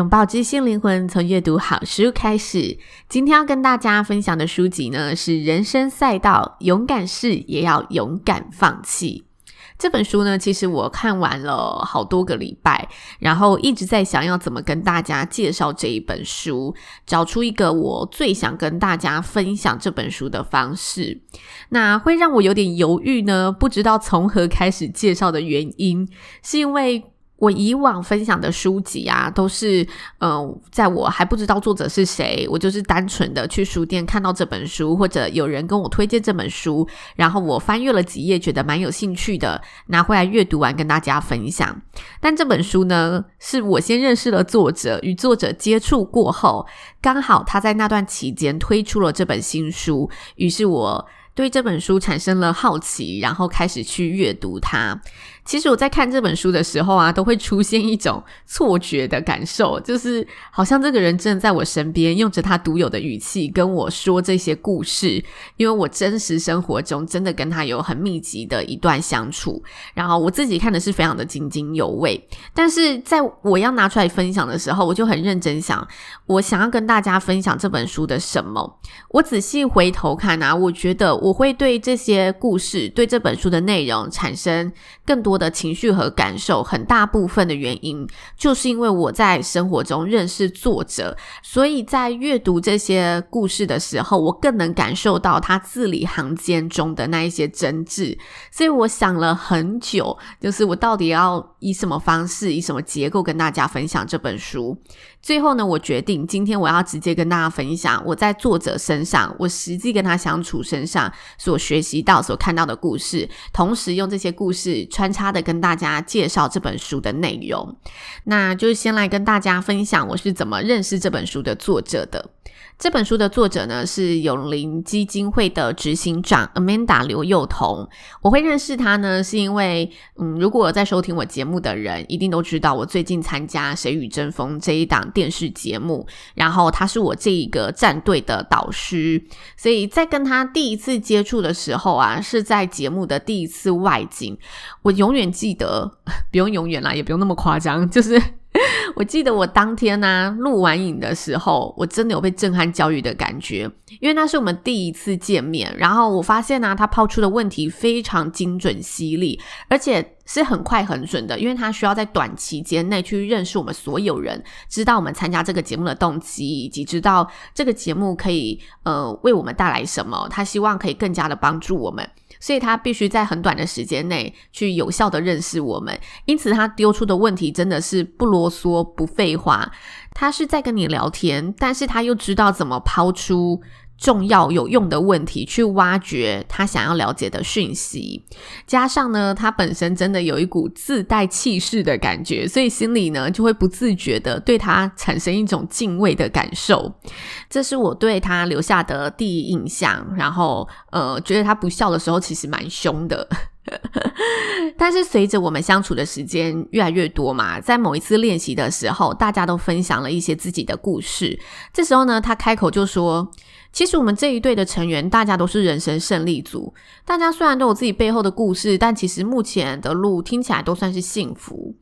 拥抱知性灵魂，从阅读好书开始。今天要跟大家分享的书籍呢，是《人生赛道：勇敢试也要勇敢放弃》这本书呢。其实我看完了好多个礼拜，然后一直在想要怎么跟大家介绍这一本书，找出一个我最想跟大家分享这本书的方式。那会让我有点犹豫呢，不知道从何开始介绍的原因，是因为。我以往分享的书籍啊，都是嗯、在我还不知道作者是谁，我就是单纯的去书店看到这本书，或者有人跟我推荐这本书，然后我翻阅了几页，觉得蛮有兴趣的，拿回来阅读完跟大家分享。但这本书呢，是我先认识了作者，与作者接触过后，刚好他在那段期间推出了这本新书，于是我对这本书产生了好奇，然后开始去阅读它。其实我在看这本书的时候啊，都会出现一种错觉的感受，就是好像这个人真的在我身边，用着他独有的语气跟我说这些故事。因为我真实生活中真的跟他有很密集的一段相处，然后我自己看的是非常的津津有味。但是在我要拿出来分享的时候，我就很认真想，我想要跟大家分享这本书的什么。我仔细回头看啊，我觉得我会对这些故事，对这本书的内容产生更多多的情绪和感受，很大部分的原因就是因为我在生活中认识作者，所以在阅读这些故事的时候，我更能感受到他字里行间中的那一些真挚。所以我想了很久，就是我到底要以什么方式、以什么结构跟大家分享这本书。最后呢，我决定今天我要直接跟大家分享我在作者身上，我实际跟他相处身上所学习到、所看到的故事，同时用这些故事穿插的跟大家介绍这本书的内容。那就先来跟大家分享我是怎么认识这本书的作者的。这本书的作者呢，是永龄基金会的执行长 Amanda 刘幼彤。我会认识他呢，是因为嗯，如果在收听我节目的人，一定都知道我最近参加《谁与争锋》这一档电视节目，然后他是我这一个战队的导师，所以在跟他第一次接触的时候啊，是在节目的第一次外景。我永远记得，不用永远啦，也不用那么夸张，就是。我记得我当天呢、录完影的时候，我真的有被震撼教育的感觉，因为那是我们第一次见面。然后我发现呢、他抛出的问题非常精准犀利，而且是很快很准的，因为他需要在短期间内去认识我们所有人，知道我们参加这个节目的动机，以及知道这个节目可以呃为我们带来什么。他希望可以更加的帮助我们。所以他必须在很短的时间内去有效的认识我们，因此他丢出的问题真的是不啰嗦、不废话，他是在跟你聊天，但是他又知道怎么抛出重要有用的问题去挖掘他想要了解的讯息，加上呢，他本身真的有一股自带气势的感觉，所以心里呢就会不自觉的对他产生一种敬畏的感受。这是我对他留下的第一印象。然后，呃，觉得他不笑的时候其实蛮凶的。但是随着我们相处的时间越来越多嘛，在某一次练习的时候，大家都分享了一些自己的故事。这时候呢，他开口就说。其实我们这一队的成员，大家都是人生胜利组。大家虽然都有自己背后的故事，但其实目前的路听起来都算是幸福。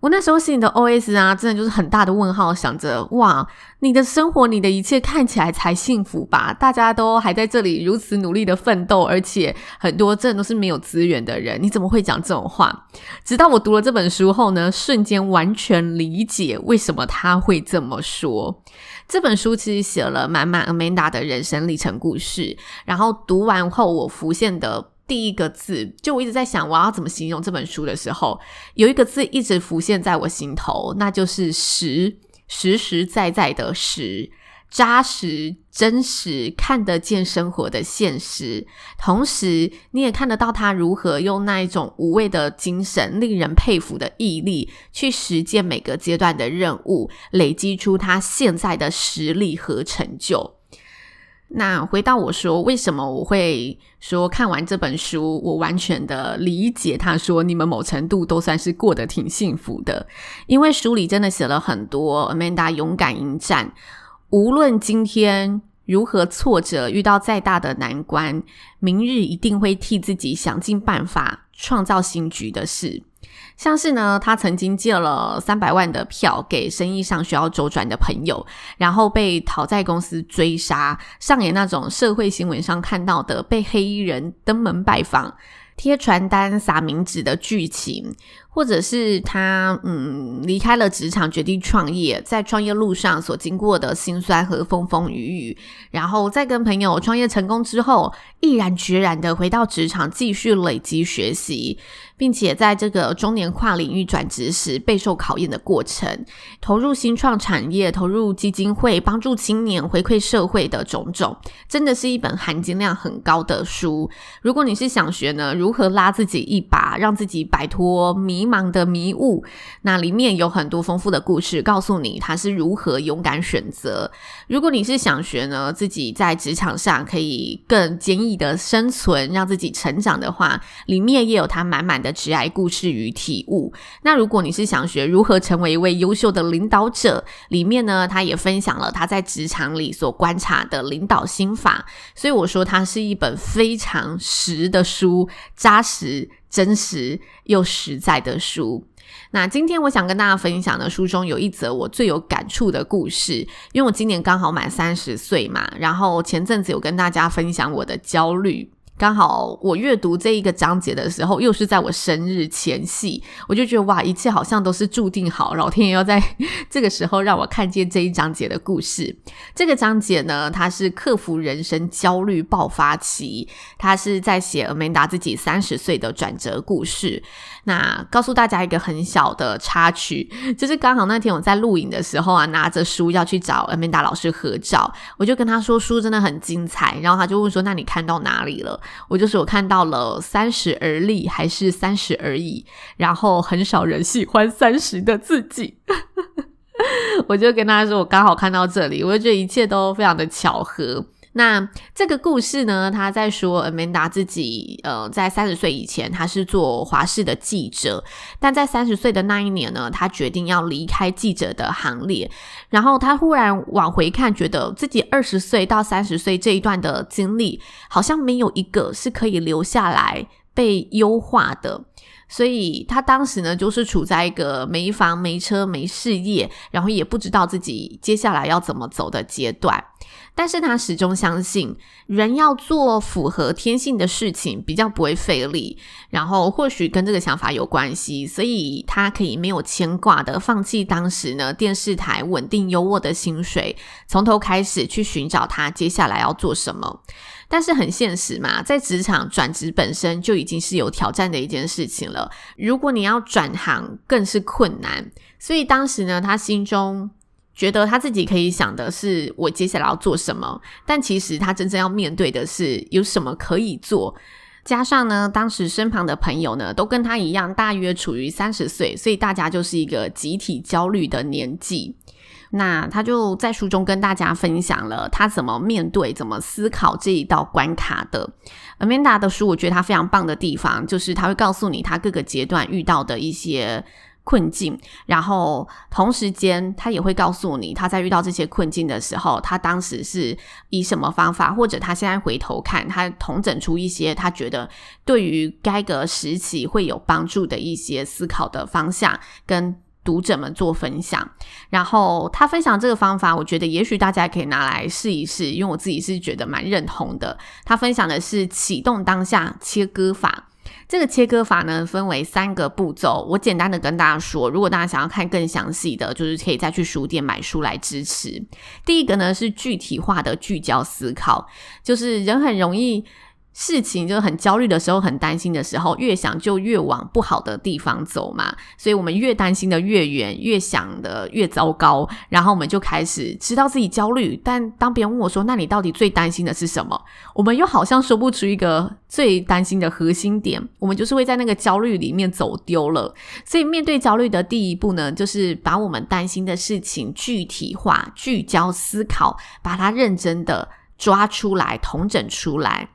我那时候心里的 OS 啊，真的就是很大的问号，想着哇，你的生活，你的一切看起来才幸福吧？大家都还在这里如此努力的奋斗，而且很多真的都是没有资源的人，你怎么会讲这种话？直到我读了这本书后呢，瞬间完全理解为什么他会这么说。这本书其实写了满满 Amanda 的人生历程故事，然后读完后，我浮现的。第一个字，就我一直在想，我要怎么形容这本书的时候，有一个字一直浮现在我心头，那就是实，实实在在的实。扎实、真实，看得见生活的现实。同时，你也看得到他如何用那一种无畏的精神、令人佩服的毅力，去实践每个阶段的任务，累积出他现在的实力和成就。那回到我说，为什么我会说看完这本书，我完全的理解他说你们某程度都算是过得挺幸福的，因为书里真的写了很多 Amanda 勇敢迎战，无论今天如何挫折，遇到再大的难关，明日一定会替自己想尽办法创造新局的事。像是呢，他曾经借了三百万的票给生意上需要周转的朋友，然后被讨债公司追杀，上演那种社会新闻上看到的被黑衣人登门拜访、贴传单撒冥纸的剧情。或者是他嗯离开了职场，决定创业，在创业路上所经过的辛酸和风风雨雨，然后再跟朋友创业成功之后，毅然决然的回到职场，继续累积学习，并且在这个中年跨领域转职时备受考验的过程，投入新创产业，投入基金会，帮助青年回馈社会的种种，真的是一本含金量很高的书。如果你是想学呢，如何拉自己一把，让自己摆脱迷。茫的迷雾，那里面有很多丰富的故事，告诉你他是如何勇敢选择。如果你是想学呢，自己在职场上可以更坚毅的生存，让自己成长的话，里面也有他满满的职涯故事与体悟。那如果你是想学如何成为一位优秀的领导者，里面呢，他也分享了他在职场里所观察的领导心法。所以我说，它是一本非常实的书，扎实。真实又实在的书。那今天我想跟大家分享的书中有一则我最有感触的故事，因为我今年刚好满三十岁嘛，然后前阵子有跟大家分享我的焦虑。刚好我阅读这一个章节的时候，又是在我生日前夕，我就觉得哇，一切好像都是注定好，老天爷要在这个时候让我看见这一章节的故事。这个章节呢，它是克服人生焦虑爆发期，它是在写阿曼达自己三十岁的转折故事。那告诉大家一个很小的插曲，就是刚好那天我在录影的时候啊，拿着书要去找阿曼达老师合照，我就跟他说书真的很精彩，然后他就问说，那你看到哪里了？我就是我看到了三十而立还是三十而已，然后很少人喜欢三十的自己，我就跟他说我刚好看到这里，我就觉得一切都非常的巧合。那这个故事呢，他在说 Amanda 自己，呃，在三十岁以前，他是做华视的记者，但在三十岁的那一年呢，他决定要离开记者的行列，然后他忽然往回看，觉得自己二十岁到三十岁这一段的经历，好像没有一个是可以留下来被优化的。所以他当时呢，就是处在一个没房、没车、没事业，然后也不知道自己接下来要怎么走的阶段。但是他始终相信，人要做符合天性的事情，比较不会费力。然后或许跟这个想法有关系，所以他可以没有牵挂的放弃当时呢电视台稳定优渥的薪水，从头开始去寻找他接下来要做什么。但是很现实嘛，在职场转职本身就已经是有挑战的一件事情了。如果你要转行，更是困难。所以当时呢，他心中觉得他自己可以想的是我接下来要做什么，但其实他真正要面对的是有什么可以做。加上呢，当时身旁的朋友呢，都跟他一样，大约处于三十岁，所以大家就是一个集体焦虑的年纪。那他就在书中跟大家分享了他怎么面对、怎么思考这一道关卡的。Amanda 的书，我觉得他非常棒的地方，就是他会告诉你他各个阶段遇到的一些困境，然后同时间他也会告诉你他在遇到这些困境的时候，他当时是以什么方法，或者他现在回头看，他统整出一些他觉得对于该个时期会有帮助的一些思考的方向跟。读者们做分享，然后他分享这个方法，我觉得也许大家可以拿来试一试，因为我自己是觉得蛮认同的。他分享的是启动当下切割法，这个切割法呢，分为三个步骤。我简单的跟大家说，如果大家想要看更详细的，就是可以再去书店买书来支持。第一个呢是具体化的聚焦思考，就是人很容易。事情就很焦虑的时候，很担心的时候，越想就越往不好的地方走嘛。所以我们越担心的越远，越想的越糟糕，然后我们就开始知道自己焦虑。但当别人问我说：“那你到底最担心的是什么？”我们又好像说不出一个最担心的核心点。我们就是会在那个焦虑里面走丢了。所以面对焦虑的第一步呢，就是把我们担心的事情具体化、聚焦思考，把它认真的抓出来、统整出来。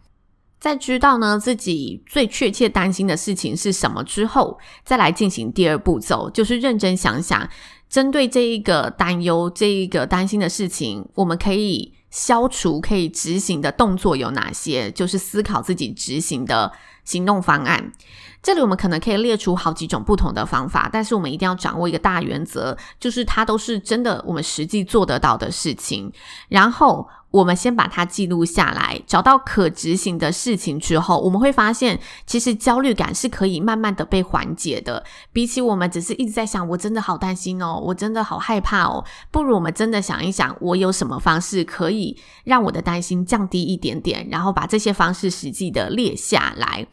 在知道呢自己最确切担心的事情是什么之后，再来进行第二步骤，就是认真想想，针对这一个担忧、这一个担心的事情，我们可以消除、可以执行的动作有哪些？就是思考自己执行的行动方案。这里我们可能可以列出好几种不同的方法，但是我们一定要掌握一个大原则，就是它都是真的我们实际做得到的事情，然后。我们先把它记录下来，找到可执行的事情之后，我们会发现，其实焦虑感是可以慢慢的被缓解的。比起我们只是一直在想，我真的好担心哦，我真的好害怕哦，不如我们真的想一想，我有什么方式可以让我的担心降低一点点，然后把这些方式实际的列下来。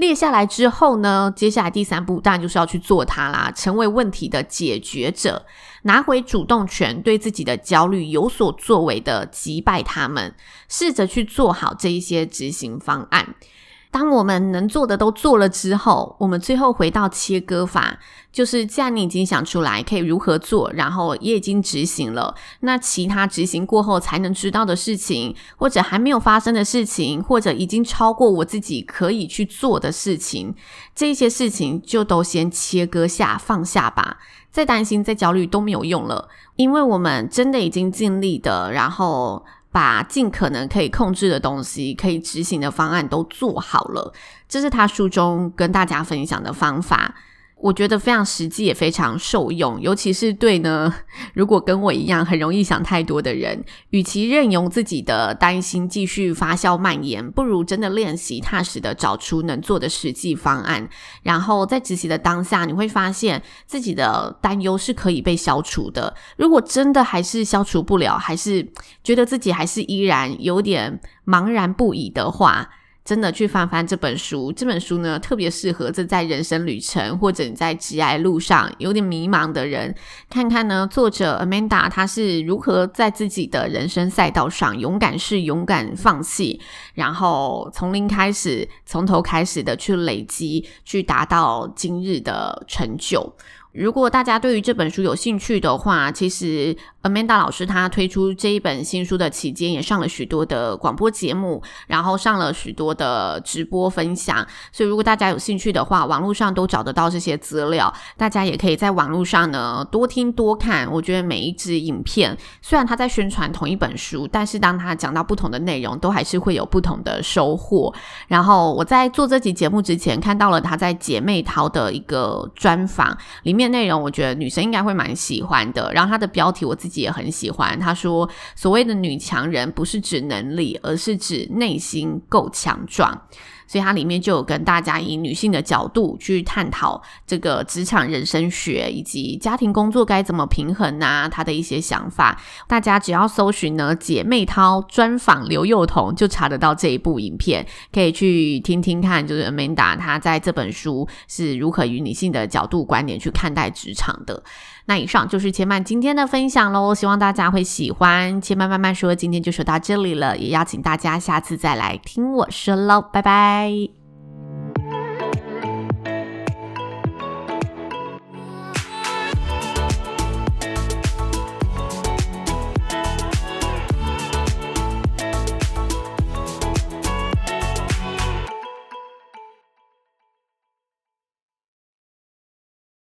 列下来之后呢，接下来第三步当然就是要去做它啦，成为问题的解决者。拿回主动权，对自己的焦虑有所作为的击败他们，试着去做好这一些执行方案。当我们能做的都做了之后，我们最后回到切割法，就是既然你已经想出来可以如何做，然后也已经执行了，那其他执行过后才能知道的事情，或者还没有发生的事情，或者已经超过我自己可以去做的事情，这些事情就都先切割下，放下吧。再担心、再焦虑都没有用了，因为我们真的已经尽力的，然后把尽可能可以控制的东西、可以执行的方案都做好了。这是他书中跟大家分享的方法。我觉得非常实际，也非常受用，尤其是对呢，如果跟我一样很容易想太多的人，与其任由自己的担心继续发酵蔓延，不如真的练习踏实的找出能做的实际方案，然后在执行的当下，你会发现自己的担忧是可以被消除的。如果真的还是消除不了，还是觉得自己还是依然有点茫然不已的话，真的去翻翻这本书，这本书呢，特别适合正在人生旅程或者你在职涯路上有点迷茫的人，看看呢，作者 Amanda 她是如何在自己的人生赛道上勇敢试、勇敢放弃，然后从零开始，从头开始的去累积，去达到今日的成就。如果大家对于这本书有兴趣的话，其实 Amanda 老师她推出这一本新书的期间，也上了许多的广播节目，然后上了许多的直播分享。所以如果大家有兴趣的话，网络上都找得到这些资料。大家也可以在网络上呢多听多看。我觉得每一支影片，虽然他在宣传同一本书，但是当他讲到不同的内容，都还是会有不同的收获。然后我在做这集节目之前，看到了他在姐妹淘的一个专访里面。面内容，我觉得女生应该会蛮喜欢的。然后她的标题我自己也很喜欢。她说：“所谓的女强人，不是指能力，而是指内心够强壮。”所以它里面就有跟大家以女性的角度去探讨这个职场人生学以及家庭工作该怎么平衡啊，她的一些想法。大家只要搜寻呢“姐妹淘专访刘幼彤”，就查得到这一部影片，可以去听听看。就是 Amanda 她在这本书是如何以女性的角度观点去看待职场的。那以上就是千曼今天的分享喽，希望大家会喜欢。千曼慢慢说，今天就说到这里了，也邀请大家下次再来听我说喽，拜拜。